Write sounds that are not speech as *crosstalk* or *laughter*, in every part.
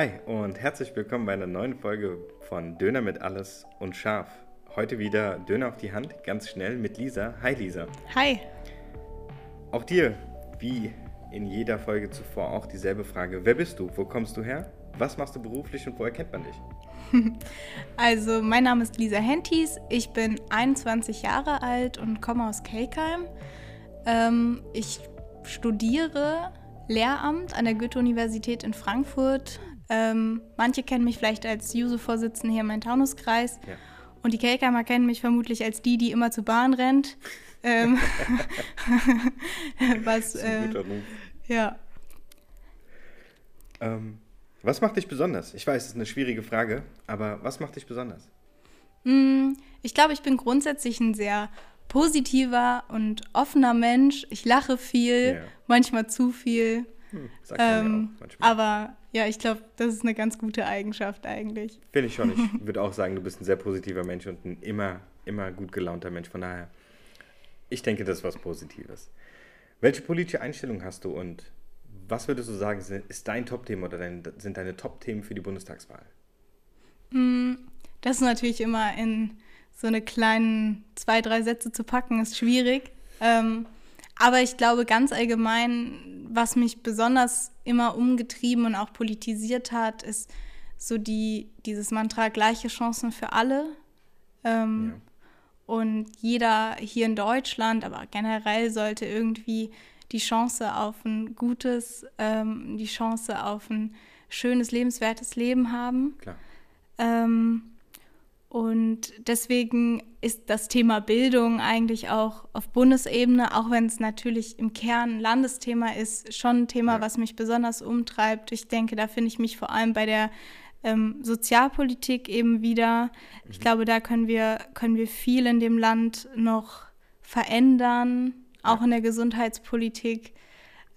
Hi und herzlich willkommen bei einer neuen Folge von Döner mit alles und scharf. Heute wieder Döner auf die Hand, ganz schnell mit Lisa. Hi Lisa. Hi. Auch dir, wie in jeder Folge zuvor, auch dieselbe Frage. Wer bist du? Wo kommst du her? Was machst du beruflich und woher kennt man dich? *laughs* Also, mein Name ist Lisa Henties. Ich bin 21 Jahre alt und komme aus Kelkheim. Ähm, ich studiere Lehramt an der Goethe-Universität in Frankfurt. Ähm, manche kennen mich vielleicht als Juso-Vorsitzende hier im Main-Taunus-Kreis. Ja. Und die Kelkheimer kennen mich vermutlich als die, die immer zur Bahn rennt. ähm, *laughs* was, Move. Ja. Ähm, was macht dich besonders? Ich weiß, es ist eine schwierige Frage, aber was macht dich besonders? Mm, ich glaube, ich bin grundsätzlich ein sehr positiver und offener Mensch. Ich lache viel, ja. manchmal zu viel. Hm, ähm, aber ja, ich glaube, das ist eine ganz gute Eigenschaft eigentlich. Finde ich schon. Ich *laughs* würde auch sagen, du bist ein sehr positiver Mensch und ein immer, immer gut gelaunter Mensch. Von daher, ich denke, das ist was Positives. Welche politische Einstellung hast du und was würdest du sagen, ist dein Top-Thema oder dein, sind deine Top-Themen für die Bundestagswahl? Hm, das ist natürlich immer in so eine kleinen zwei, drei Sätze zu packen, ist schwierig. Ähm, aber ich glaube ganz allgemein, was mich besonders immer umgetrieben und auch politisiert hat, ist so die, dieses Mantra gleiche Chancen für alle. Ähm, ja. Und jeder hier in Deutschland, aber generell sollte irgendwie die Chance auf ein gutes, ähm, die Chance auf ein schönes, lebenswertes Leben haben. Klar. Ähm, und deswegen ist das Thema Bildung eigentlich auch auf Bundesebene, auch wenn es natürlich im Kern ein Landesthema ist, schon ein Thema, ja. was mich besonders umtreibt. Ich denke, da finde ich mich vor allem bei der ähm, Sozialpolitik eben wieder. Mhm. Ich glaube, da können wir, können wir viel in dem Land noch verändern, auch ja. in der Gesundheitspolitik.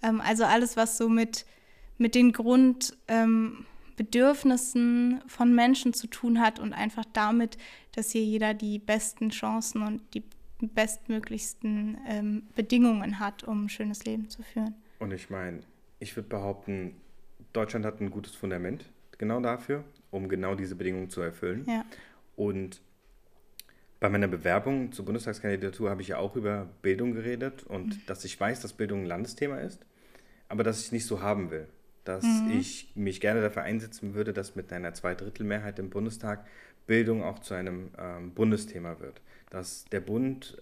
Ähm, also alles, was so mit, mit den Grund... Ähm, Bedürfnissen von Menschen zu tun hat und einfach damit, dass hier jeder die besten Chancen und die bestmöglichsten ähm, Bedingungen hat, um ein schönes Leben zu führen. Und ich meine, ich würde behaupten, Deutschland hat ein gutes Fundament genau dafür, um genau diese Bedingungen zu erfüllen. Ja. Und bei meiner Bewerbung zur Bundestagskandidatur habe ich ja auch über Bildung geredet und mhm. dass ich weiß, dass Bildung ein Landesthema ist, aber dass ich es nicht so haben will dass mhm. ich mich gerne dafür einsetzen würde, dass mit einer Zweidrittelmehrheit im Bundestag Bildung auch zu einem ähm, Bundesthema wird. Dass der Bund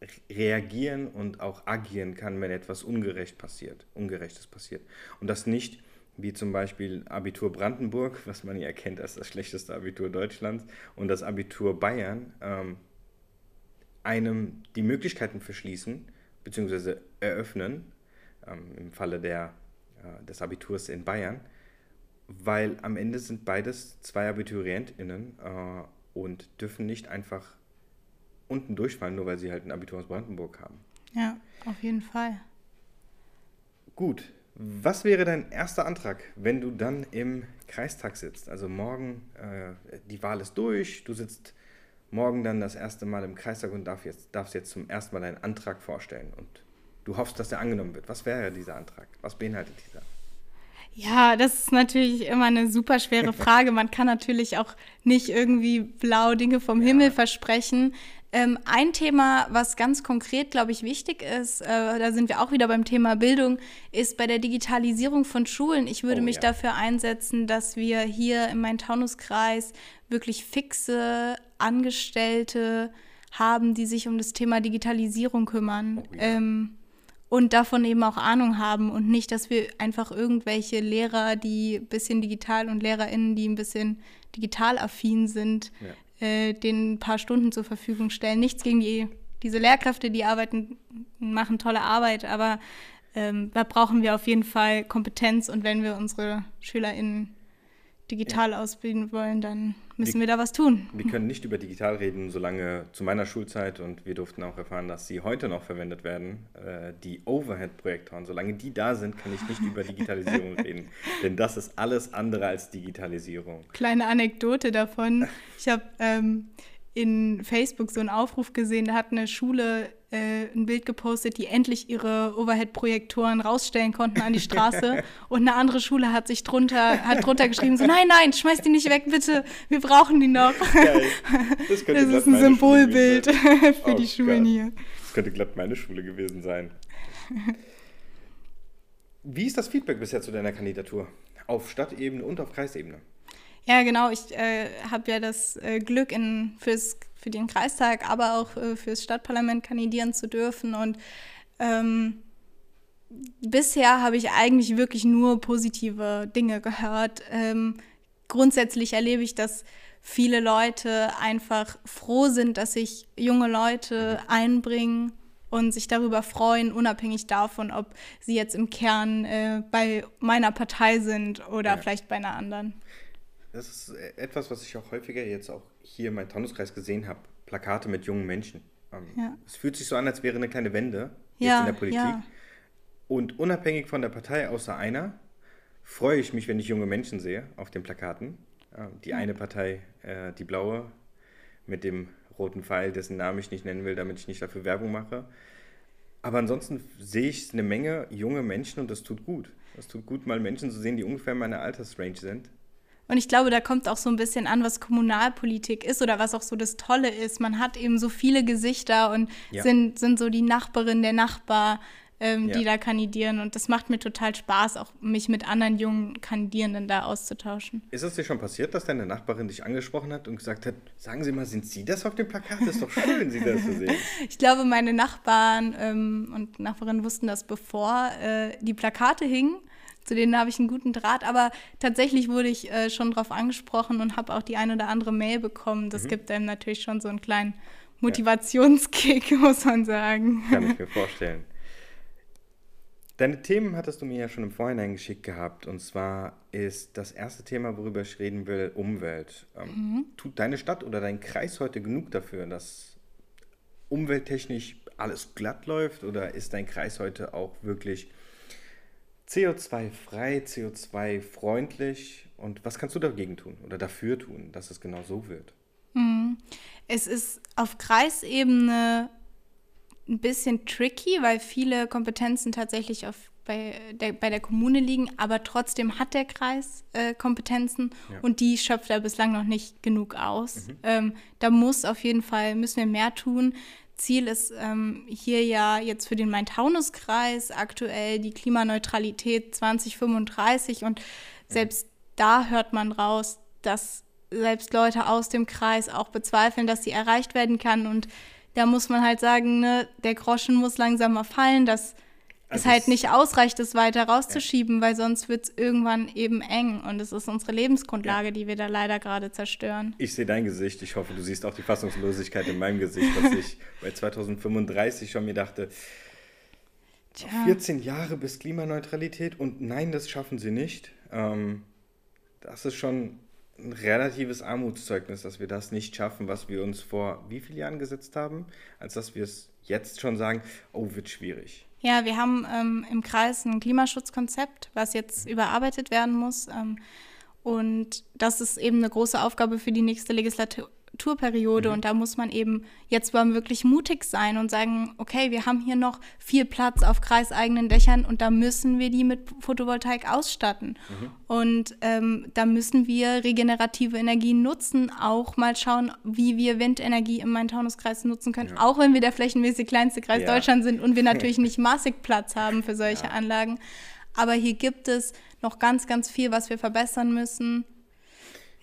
äh, reagieren und auch agieren kann, wenn etwas ungerecht passiert, Ungerechtes passiert. Und das nicht wie zum Beispiel Abitur Brandenburg, *laughs* was man ja erkennt als das schlechteste Abitur Deutschlands, und das Abitur Bayern ähm, einem die Möglichkeiten verschließen bzw. eröffnen, ähm, im Falle der des Abiturs in Bayern, weil am Ende sind beides zwei AbiturientInnen äh, und dürfen nicht einfach unten durchfallen, nur weil sie halt ein Abitur aus Brandenburg haben. Ja, auf jeden Fall. Gut. Was wäre dein erster Antrag, wenn du dann im Kreistag sitzt? Also morgen, äh, die Wahl ist durch, du sitzt morgen dann das erste Mal im Kreistag und darf jetzt, darfst jetzt zum ersten Mal deinen Antrag vorstellen und du hoffst, dass der angenommen wird. Was wäre dieser Antrag? Was beinhaltet dieser? Ja, das ist natürlich immer eine super schwere *laughs* Frage. Man kann natürlich auch nicht irgendwie blau Dinge vom Himmel ja. versprechen. Ähm, ein Thema, was ganz konkret, glaube ich, wichtig ist, äh, da sind wir auch wieder beim Thema Bildung, ist bei der Digitalisierung von Schulen. Ich würde oh, mich ja. dafür einsetzen, dass wir hier im Main-Taunus-Kreis wirklich fixe Angestellte haben, die sich um das Thema Digitalisierung kümmern. Oh, ja. ähm, und davon eben auch Ahnung haben und nicht, dass wir einfach irgendwelche Lehrer, die ein bisschen digital und LehrerInnen, die ein bisschen digital affin sind, ja. äh, denen ein paar Stunden zur Verfügung stellen. Nichts gegen die, diese Lehrkräfte, die arbeiten, machen tolle Arbeit, aber ähm, da brauchen wir auf jeden Fall Kompetenz und wenn wir unsere SchülerInnen digital ja. ausbilden wollen, dann müssen wir, wir, da was tun. Wir können nicht über digital reden, solange zu meiner Schulzeit und wir durften auch erfahren, dass sie heute noch verwendet werden, äh, die Overhead-Projektoren. Solange die da sind, kann ich nicht über Digitalisierung *laughs* reden, denn das ist alles andere als Digitalisierung. Kleine Anekdote davon. *laughs* Ich habe ähm, in Facebook so einen Aufruf gesehen, da hat eine Schule äh, ein Bild gepostet, die endlich ihre Overhead-Projektoren rausstellen konnten an die Straße. *laughs* und eine andere Schule hat sich drunter, hat drunter geschrieben, so nein, nein, schmeiß die nicht weg, bitte, wir brauchen die noch. Geil. Das, *laughs* das ist ein Symbolbild *laughs* für oh, die Schulen Gott. hier. Das könnte glatt meine Schule gewesen sein. Wie ist das Feedback bisher zu deiner Kandidatur? Auf Stadtebene und auf Kreisebene? Ja, genau. Ich äh, habe ja das äh, Glück, in, fürs, für den Kreistag, aber auch äh, fürs Stadtparlament kandidieren zu dürfen. Und ähm, bisher habe ich eigentlich wirklich nur positive Dinge gehört. Ähm, grundsätzlich erlebe ich, dass viele Leute einfach froh sind, dass sich junge Leute einbringen und sich darüber freuen, unabhängig davon, ob sie jetzt im Kern äh, bei meiner Partei sind oder ja. vielleicht bei einer anderen. Das ist etwas, was ich auch häufiger jetzt auch hier in meinem Taunuskreis gesehen habe. Plakate mit jungen Menschen. Ähm, ja. Es fühlt sich so an, als wäre eine kleine Wende ja, jetzt in der Politik. Ja. Und unabhängig von der Partei, außer einer, freue ich mich, wenn ich junge Menschen sehe auf den Plakaten. Ähm, die eine Partei, äh, die blaue, mit dem roten Pfeil, dessen Namen ich nicht nennen will, damit ich nicht dafür Werbung mache. Aber ansonsten sehe ich eine Menge junge Menschen und das tut gut. Das tut gut, mal Menschen zu sehen, die ungefähr in meiner Altersrange sind. Und ich glaube, da kommt auch so ein bisschen an, was Kommunalpolitik ist oder was auch so das Tolle ist. Man hat eben so viele Gesichter und ja. sind, sind so die Nachbarin, der Nachbar, ähm, ja. die da kandidieren. Und das macht mir total Spaß, auch mich mit anderen jungen Kandidierenden da auszutauschen. Ist es dir schon passiert, dass deine Nachbarin dich angesprochen hat und gesagt hat, sagen Sie mal, sind Sie das auf dem Plakat? Das ist doch schön, Sie das zu sehen. *laughs* ich glaube, meine Nachbarn ähm, und Nachbarinnen wussten das, bevor äh, die Plakate hingen. Zu denen habe ich einen guten Draht, aber tatsächlich wurde ich äh, schon darauf angesprochen und habe auch die ein oder andere Mail bekommen. Das mhm. gibt einem natürlich schon so einen kleinen Motivationskick, ja. *laughs* muss man sagen. Kann ich mir vorstellen. Deine Themen hattest du mir ja schon im Vorhinein geschickt gehabt. Und zwar ist das erste Thema, worüber ich reden will, Umwelt. Ähm, mhm. Tut deine Stadt oder dein Kreis heute genug dafür, dass umwelttechnisch alles glatt läuft? Oder ist dein Kreis heute auch wirklich CO2-frei, CO2-freundlich? Und was kannst du dagegen tun oder dafür tun, dass es genau so wird? Mhm. Es ist auf Kreisebene ein bisschen tricky, weil viele Kompetenzen tatsächlich auf, bei, der, bei der Kommune liegen, aber trotzdem hat der Kreis äh, Kompetenzen ja. und die schöpft er bislang noch nicht genug aus. Mhm. Ähm, da muss auf jeden Fall, müssen wir mehr tun. Ziel ist ähm, hier ja jetzt für den Main-Taunus-Kreis aktuell die Klimaneutralität 2035 und selbst da hört man raus, dass selbst Leute aus dem Kreis auch bezweifeln, dass sie erreicht werden kann. Und da muss man halt sagen, ne, der Groschen muss langsam mal fallen, dass also es halt nicht ausreicht, es weiter rauszuschieben, ja. weil sonst wird es irgendwann eben eng und es ist unsere Lebensgrundlage, ja. die wir da leider gerade zerstören. Ich sehe dein Gesicht, ich hoffe, du siehst auch die Fassungslosigkeit in meinem Gesicht, dass ich *laughs* bei 2035 schon mir dachte, Tja. 14 Jahre bis Klimaneutralität und nein, das schaffen sie nicht. Ähm, das ist schon ein relatives Armutszeugnis, dass wir das nicht schaffen, was wir uns vor wie vielen Jahren gesetzt haben, als dass wir es jetzt schon sagen, oh, wird schwierig. Ja, wir haben ähm, im Kreis ein Klimaschutzkonzept, was jetzt überarbeitet werden muss. Ähm, und das ist eben eine große Aufgabe für die nächste Legislatur Tourperiode mhm. und da muss man eben jetzt mal wirklich mutig sein und sagen, okay, wir haben hier noch viel Platz auf kreiseigenen Dächern und da müssen wir die mit Photovoltaik ausstatten. Mhm. Und ähm, da müssen wir regenerative Energien nutzen, auch mal schauen, wie wir Windenergie im Main-Taunus-Kreis nutzen können, ja. auch wenn wir der flächenmäßig kleinste Kreis ja. Deutschlands sind und wir *laughs* natürlich nicht massig Platz haben für solche ja. Anlagen. Aber hier gibt es noch ganz, ganz viel, was wir verbessern müssen.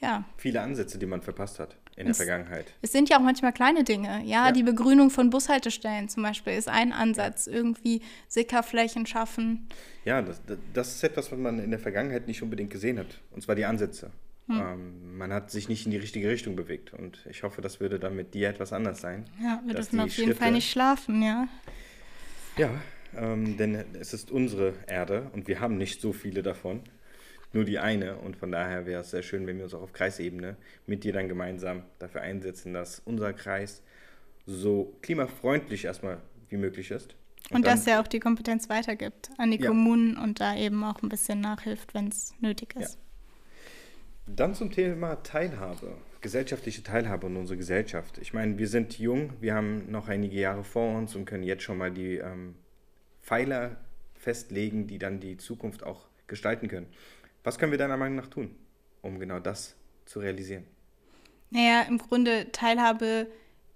Ja. Viele Ansätze, die man verpasst hat in der Vergangenheit. Es sind ja auch manchmal kleine Dinge. Ja, ja, die Begrünung von Bushaltestellen zum Beispiel ist ein Ansatz. Irgendwie Sickerflächen schaffen. Ja, das, das ist etwas, was man in der Vergangenheit nicht unbedingt gesehen hat. Und zwar die Ansätze. Hm. Ähm, man hat sich nicht in die richtige Richtung bewegt. Und ich hoffe, das würde dann mit dir etwas anders sein. Ja, wir dürfen auf jeden Schritte, Fall nicht schlafen, ja. Ja, ähm, denn es ist unsere Erde und wir haben nicht so viele davon nur die eine. Und von daher wäre es sehr schön, wenn wir uns auch auf Kreisebene mit dir dann gemeinsam dafür einsetzen, dass unser Kreis so klimafreundlich erstmal wie möglich ist. Und, und dass er auch die Kompetenz weitergibt an die ja. Kommunen und da eben auch ein bisschen nachhilft, wenn es nötig ist. Ja. Dann zum Thema Teilhabe. gesellschaftliche Teilhabe und unsere Gesellschaft. Ich meine, wir sind jung, wir haben noch einige Jahre vor uns und können jetzt schon mal die ähm, Pfeiler festlegen, die dann die Zukunft auch gestalten können. Was können wir deiner Meinung nach tun, um genau das zu realisieren? Naja, im Grunde Teilhabe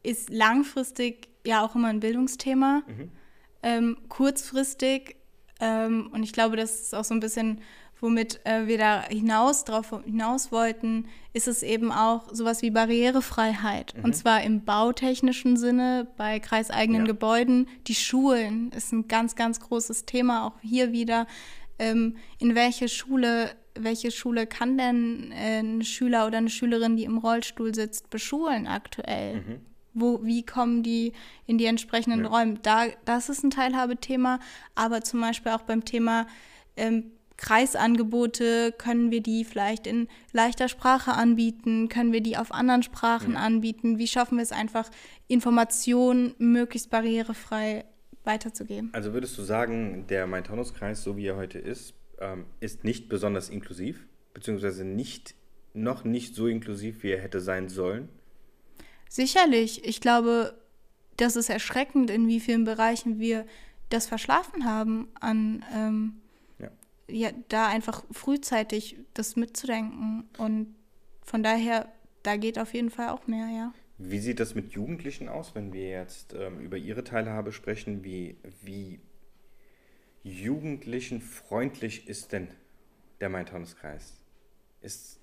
ist langfristig ja auch immer ein Bildungsthema. Mhm. Ähm, kurzfristig, ähm, und ich glaube, das ist auch so ein bisschen, womit äh, wir da hinaus drauf hinaus wollten, ist es eben auch sowas wie Barrierefreiheit. Mhm. Und zwar im bautechnischen Sinne, bei kreiseigenen ja. Gebäuden. Die Schulen ist ein ganz, ganz großes Thema, auch hier wieder. Ähm, in welche Schule welche Schule kann denn äh, ein Schüler oder eine Schülerin, die im Rollstuhl sitzt, beschulen aktuell? Mhm wo, wie kommen die in die entsprechenden ja. Räume. Da, das ist ein Teilhabethema, aber zum Beispiel auch beim Thema ähm, Kreisangebote, können wir die vielleicht in leichter Sprache anbieten, können wir die auf anderen Sprachen ja. anbieten, wie schaffen wir es einfach, Informationen möglichst barrierefrei weiterzugeben. Also würdest du sagen, der Main-Taunus-Kreis, so wie er heute ist, ähm, ist nicht besonders inklusiv, beziehungsweise nicht, noch nicht so inklusiv, wie er hätte sein sollen? Sicherlich. Ich glaube, das ist erschreckend, in wie vielen Bereichen wir das verschlafen haben, an ähm, ja. ja. da einfach frühzeitig das mitzudenken. Und von daher, da geht auf jeden Fall auch mehr, ja. Wie sieht das mit Jugendlichen aus, wenn wir jetzt ähm, über ihre Teilhabe sprechen? Wie, wie jugendlichenfreundlich ist denn der Main-Taunus-Kreis? Ist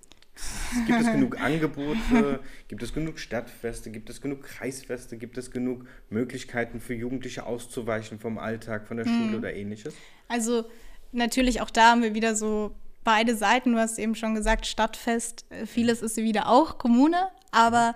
Gibt es genug *laughs* Angebote? Gibt es genug Stadtfeste? Gibt es genug Kreisfeste? Gibt es genug Möglichkeiten für Jugendliche auszuweichen vom Alltag, von der Schule hm. oder ähnliches? Also natürlich auch da haben wir wieder so beide Seiten. Du hast eben schon gesagt, Stadtfest. Äh, vieles ist wieder auch Kommune, aber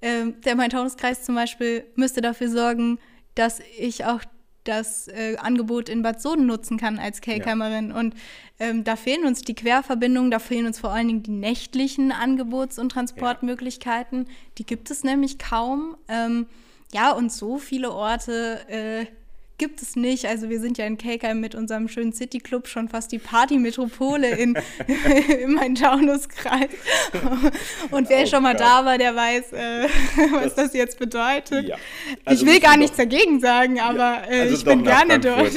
äh, der Main-Taunus-Kreis zum Beispiel müsste dafür sorgen, dass ich auch das äh, Angebot in Bad Soden nutzen kann als K-Kämmerin. Ja. Und ähm, da fehlen uns die Querverbindungen, da fehlen uns vor allen Dingen die nächtlichen Angebots- und Transportmöglichkeiten. Ja. Die gibt es nämlich kaum. Ähm, ja, und so viele Orte äh, gibt es nicht. Also wir sind ja in Kelkheim mit unserem schönen City Club schon fast die Partymetropole in, *laughs* *laughs* in meinem Taunuskreis. Und wer oh schon mal Gott. da war, der weiß, äh, *laughs* was das, das, jetzt bedeutet. Ja. Also ich will gar nichts dagegen sagen, aber ja. Äh, also ich bin gerne dort.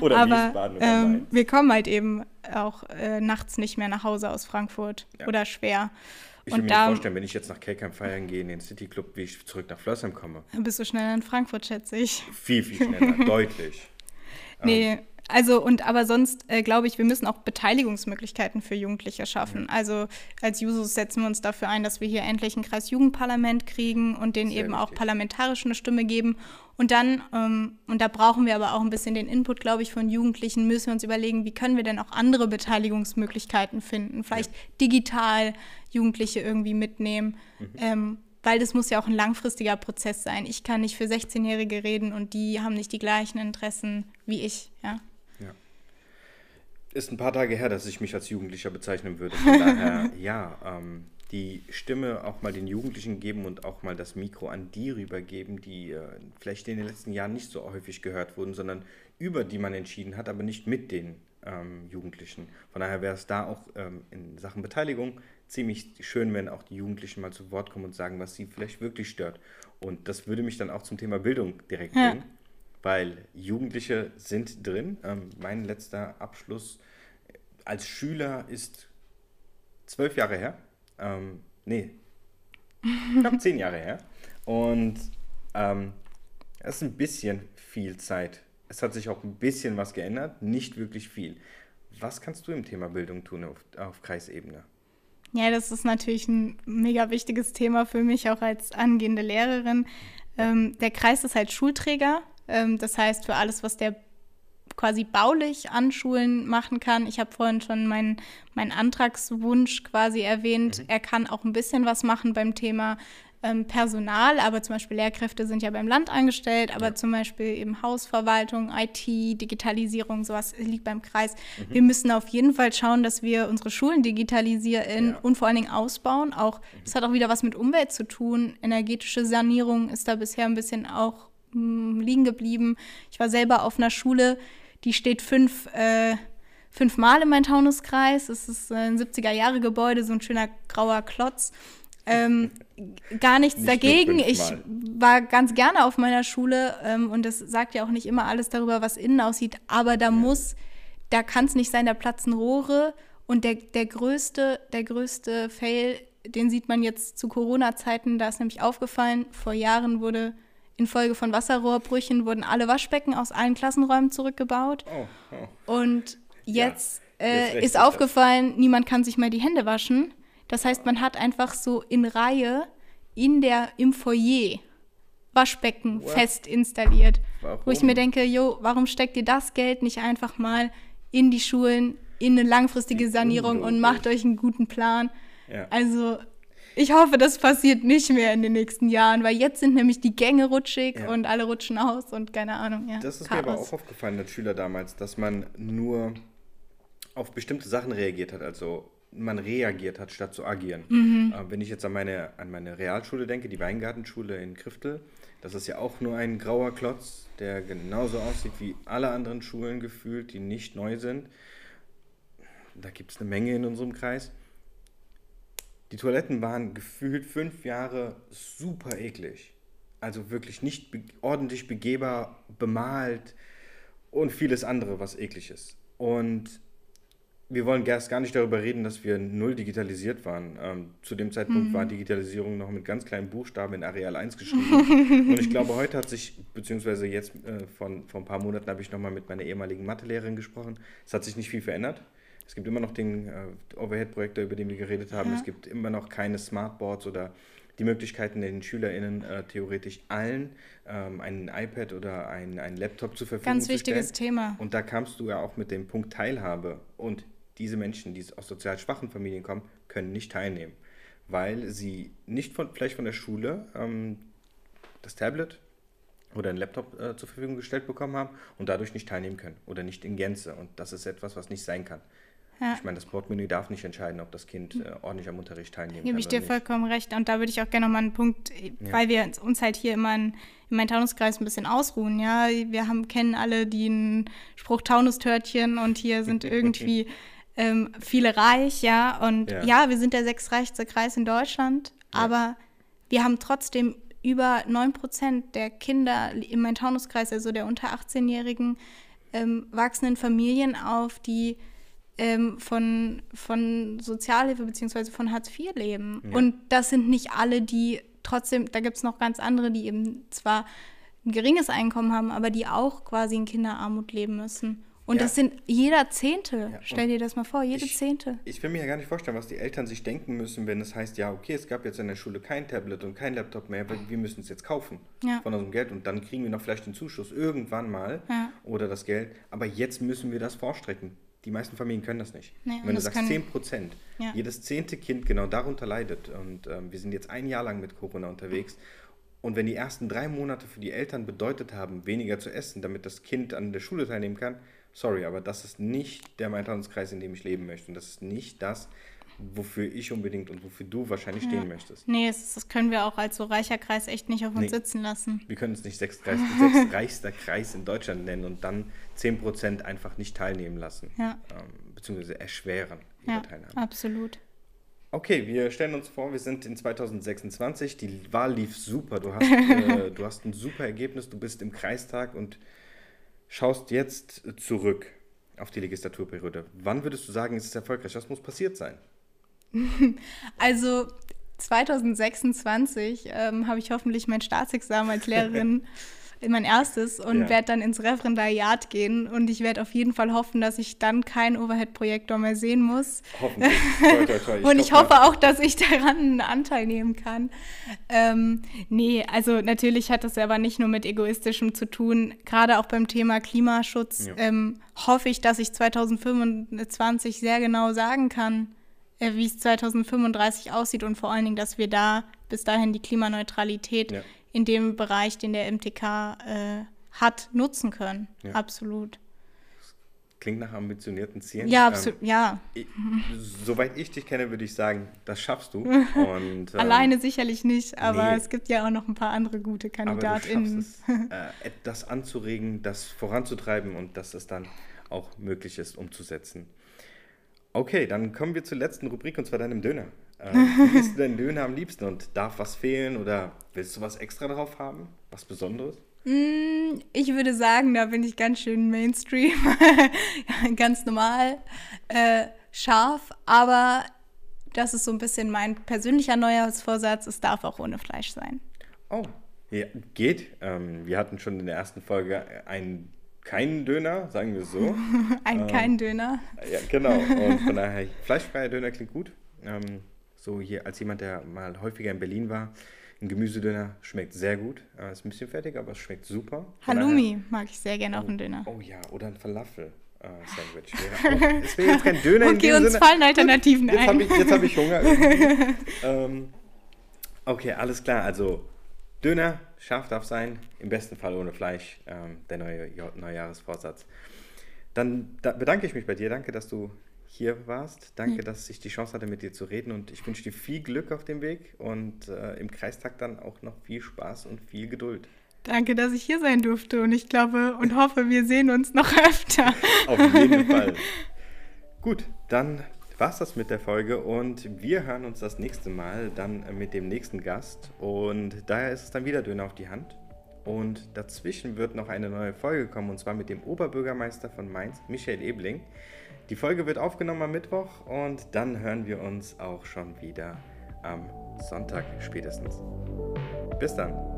oder aber ähm, wir kommen halt eben auch äh, nachts nicht mehr nach Hause aus Frankfurt ja. oder schwer. Ich kann mir da, vorstellen, wenn ich jetzt nach Kelkheim feiern gehe, in den City Club, wie ich zurück nach Flörsheim komme. Dann bist du schneller in Frankfurt, schätze ich. Viel, viel schneller, *laughs* deutlich. Nee, ähm. Also und aber sonst äh, glaube ich, wir müssen auch Beteiligungsmöglichkeiten für Jugendliche schaffen. Also als Jusos setzen wir uns dafür ein, dass wir hier endlich ein Kreisjugendparlament kriegen und denen Sehr eben wichtig. auch parlamentarisch eine Stimme geben und dann, ähm, und da brauchen wir aber auch ein bisschen den Input, glaube ich, von Jugendlichen, müssen wir uns überlegen, wie können wir denn auch andere Beteiligungsmöglichkeiten finden? Vielleicht ja. digital Jugendliche irgendwie mitnehmen. Mhm. Ähm, weil das muss ja auch ein langfristiger Prozess sein. Ich kann nicht für 16-Jährige reden und die haben nicht die gleichen Interessen wie ich, ja. Ist ein paar Tage her, dass ich mich als Jugendlicher bezeichnen würde. Von *laughs* daher, ja, ähm, die Stimme auch mal den Jugendlichen geben und auch mal das Mikro an die rübergeben, die äh, vielleicht in den letzten Jahren nicht so häufig gehört wurden, sondern über die man entschieden hat, aber nicht mit den ähm, Jugendlichen. Von daher wäre es da auch ähm, in Sachen Beteiligung ziemlich schön, wenn auch die Jugendlichen mal zu Wort kommen und sagen, was sie vielleicht wirklich stört. Und das würde mich dann auch zum Thema Bildung direkt ja. bringen, weil Jugendliche sind drin. Ähm, mein letzter Abschluss als Schüler ist zwölf Jahre her ähm, nee, ich glaube zehn Jahre her. Und ähm, das ist ein bisschen viel Zeit. Es hat sich auch ein bisschen was geändert, nicht wirklich viel. Was kannst du im Thema Bildung tun auf, auf Kreisebene? Ja, das ist natürlich ein mega wichtiges Thema für mich, auch als angehende Lehrerin. Ähm, der Kreis ist halt Schulträger. Ähm, das heißt, für alles, was der quasi baulich an Schulen machen kann. Ich habe vorhin schon meinen mein Antragswunsch quasi erwähnt. Mhm. Er kann auch ein bisschen was machen beim Thema ähm, Personal, aber zum Beispiel Lehrkräfte sind ja beim Land angestellt, aber ja. zum Beispiel eben Hausverwaltung, IT, Digitalisierung, sowas liegt beim Kreis. Mhm. Wir müssen auf jeden Fall schauen, dass wir unsere Schulen digitalisieren ja. und vor allen Dingen ausbauen. Auch mhm. das hat auch wieder was mit Umwelt zu tun. Energetische Sanierung ist da bisher ein bisschen auch liegen geblieben. Ich war selber auf einer Schule, die steht fünf, äh, fünfmal in meinem Taunuskreis. Es ist ein 70er-Jahre-Gebäude, so ein schöner grauer Klotz. ähm, *laughs* gar nichts nicht dagegen. Ich war ganz gerne auf meiner Schule ähm, und das sagt ja auch nicht immer alles darüber, was innen aussieht, aber da ja. muss, da kann es nicht sein, da platzen Rohre und der, der größte, der größte Fail, den sieht man jetzt zu Corona-Zeiten, da ist nämlich aufgefallen, vor Jahren wurde Infolge von Wasserrohrbrüchen wurden alle Waschbecken aus allen Klassenräumen zurückgebaut. Oh, oh. Und jetzt, ja, äh, ist aufgefallen, das. niemand kann sich mehr die Hände waschen. Das heißt, man hat einfach so in Reihe in der, im Foyer Waschbecken What? fest installiert. Warum? Wo ich mir denke, jo, warum steckt ihr das Geld nicht einfach mal in die Schulen, in eine langfristige Sanierung und macht euch einen guten Plan? Ja. Also ich hoffe, das passiert nicht mehr in den nächsten Jahren, weil jetzt sind nämlich die Gänge rutschig ja. und alle rutschen aus und keine Ahnung. Ja, das ist Chaos. mir aber auch aufgefallen als Schüler damals, dass man nur auf bestimmte Sachen reagiert hat, also man reagiert hat, statt zu agieren. Mhm. Äh, wenn ich jetzt an meine, an meine Realschule denke, die Weingartenschule in Kriftel, das ist ja auch nur ein grauer Klotz, der genauso aussieht wie alle anderen Schulen gefühlt, die nicht neu sind. Da gibt es eine Menge in unserem Kreis. Die Toiletten waren gefühlt fünf Jahre super eklig. Also wirklich nicht be ordentlich begehbar, bemalt und vieles andere, was eklig ist. Und wir wollen erst gar nicht darüber reden, dass wir null digitalisiert waren. Ähm, zu dem Zeitpunkt mhm. war Digitalisierung noch mit ganz kleinen Buchstaben in Areal 1 geschrieben. *laughs* und ich glaube, heute hat sich, beziehungsweise jetzt äh, von, vor ein paar Monaten habe ich nochmal mit meiner ehemaligen Mathelehrerin gesprochen. Es hat sich nicht viel verändert. Es gibt immer noch den äh, Overhead-Projektor, über den wir geredet haben. Ja. Es gibt immer noch keine Smartboards oder die Möglichkeiten, den SchülerInnen äh, theoretisch allen ähm, ein iPad oder ein, ein Laptop zur Verfügung Ganz zu stellen. Ganz wichtiges Thema. Und da kamst du ja auch mit dem Punkt Teilhabe. Und diese Menschen, die aus sozial schwachen Familien kommen, können nicht teilnehmen, weil sie nicht von, vielleicht von der Schule ähm, das Tablet oder einen Laptop äh, zur Verfügung gestellt bekommen haben und dadurch nicht teilnehmen können oder nicht in Gänze. Und das ist etwas, was nicht sein kann. Ja. Ich meine, das Portemonnaie darf nicht entscheiden, ob das Kind äh, ordentlich am Unterricht teilnehmen kann. Gebe ich dir nicht. vollkommen recht. Und da würde ich auch gerne nochmal einen Punkt, ja. weil wir uns halt hier immer in, in meinem Taunuskreis ein bisschen ausruhen. Ja, wir haben, kennen alle den Spruch Taunustörtchen und hier sind *laughs* irgendwie ähm, viele reich, ja. Und ja. ja. wir sind der sechstreichste Kreis in Deutschland, aber wir haben trotzdem über 9 Prozent der Kinder im Main-Taunus-Kreis, also der unter 18-jährigen, ähm, wachsenden Familien auf, die ähm, von, von Sozialhilfe bzw. von Hartz IV leben. Ja. Und das sind nicht alle, die trotzdem, da gibt es noch ganz andere, die eben zwar ein geringes Einkommen haben, aber die auch quasi in Kinderarmut leben müssen. Und ja. das sind jeder Zehnte. Ja, Stell dir das mal vor, jede ich, Zehnte. Ich will mir ja gar nicht vorstellen, was die Eltern sich denken müssen, wenn es heißt, ja, okay, es gab jetzt in der Schule kein Tablet und kein Laptop mehr, weil wir müssen es jetzt kaufen ja. von unserem Geld und dann kriegen wir noch vielleicht den Zuschuss irgendwann mal oder das Geld. Aber jetzt müssen wir das vorstrecken. Die meisten Familien können das nicht. Nee, wenn du sagst 10 Prozent, ja. jedes zehnte Kind genau darunter leidet. Und ähm, wir sind jetzt ein Jahr lang mit Corona unterwegs. Und wenn die ersten drei Monate für die Eltern bedeutet haben, weniger zu essen, damit das Kind an der Schule teilnehmen kann, sorry, aber das ist nicht der Main-Taunus-Kreis, in dem ich leben möchte. Und das ist nicht das, wofür ich unbedingt und wofür du wahrscheinlich ja. stehen möchtest. Nee, das, das, können wir auch als so reicher Kreis echt nicht auf uns nee. sitzen lassen. Wir können es nicht sechstreichster Kreis in Deutschland nennen und dann 10% einfach nicht teilnehmen lassen. Ja. Ähm, beziehungsweise erschweren ihre ja, Teilnahme. Absolut. Okay, wir stellen uns vor, wir sind in 2026. Die Wahl lief super. Du hast, äh, *laughs* du hast ein super Ergebnis. Du bist im Kreistag und schaust jetzt zurück auf die Legislaturperiode. Wann würdest du sagen, ist es erfolgreich? Was muss passiert sein? *laughs* Also 2026 ähm, habe ich hoffentlich mein Staatsexamen als Lehrerin *laughs* mein erstes und ja. werde dann ins Referendariat gehen und ich werde auf jeden Fall hoffen, dass ich dann keinen Overhead-Projektor mehr sehen muss. Hoffentlich. *laughs* Toi, toi, toi. Ich und ich hoffe auch, dass ich daran einen Anteil nehmen kann. Ähm, nee, also natürlich hat das aber nicht nur mit egoistischem zu tun. Gerade auch beim Thema Klimaschutz ja. ähm, hoffe ich, dass ich 2025 sehr genau sagen kann, wie es 2035 aussieht und vor allen Dingen, dass wir da bis dahin die Klimaneutralität ja in dem Bereich, den der MTK äh, hat, nutzen können. Ja. Absolut. Klingt nach ambitionierten Zielen. Ja, absolut, ähm, ja. Ich, soweit ich dich kenne, würde ich sagen, das schaffst du. *laughs* Und, ähm, Alleine sicherlich nicht, aber nee, es gibt ja auch noch ein paar andere gute KandidatInnen. *laughs* Äh, das anzuregen, das voranzutreiben und dass es dann auch möglich ist, umzusetzen. Okay, dann kommen wir zur letzten Rubrik und zwar deinem Döner. Äh, wie *laughs* isst du deinen Döner am liebsten und darf was fehlen oder willst du was extra drauf haben? Was Besonderes? Mm, ich würde sagen, da bin ich ganz schön Mainstream, *laughs* ganz normal, äh, scharf, aber das ist so ein bisschen mein persönlicher Neujahrsvorsatz, es darf auch ohne Fleisch sein. Oh, ja, geht. Ähm, wir hatten schon in der ersten Folge einen keinen Döner, sagen wir so. *laughs* Ein ähm, kein Döner. Ja, genau. Und von daher, fleischfreier Döner klingt gut. Ähm, so hier als jemand, der mal häufiger in Berlin war, ein Gemüsedöner schmeckt sehr gut. Äh, ist ein bisschen fertig, aber es schmeckt super. Von Halloumi daher, mag ich sehr gerne oh, auf dem Döner. Oh ja, oder ein Falafel. Uh, Sandwich. *laughs* Wäre es wäre jetzt kein Döner okay, uns Sinne. fallen Alternativen jetzt ein. Hab ich, jetzt habe ich Hunger. *laughs* ähm, okay, alles klar. Also Döner, scharf darf sein, im besten Fall ohne Fleisch, ähm, der neue Neujahresvorsatz. Dann da bedanke ich mich bei dir. Danke, dass du hier warst. Danke, dass ich die Chance hatte, mit dir zu reden. Und ich wünsche dir viel Glück auf dem Weg und äh, im Kreistag dann auch noch viel Spaß und viel Geduld. Danke, dass ich hier sein durfte. Und ich glaube und hoffe, wir sehen uns noch *laughs* öfter. Auf jeden Fall. *laughs* Gut, dann war es das mit der Folge und wir hören uns das nächste Mal dann mit dem nächsten Gast. Und daher ist es dann wieder Döner auf die Hand. Und dazwischen wird noch eine neue Folge kommen und zwar mit dem Oberbürgermeister von Mainz, Michael Ebling. Die Folge wird aufgenommen am Mittwoch und dann hören wir uns auch schon wieder am Sonntag spätestens. Bis dann.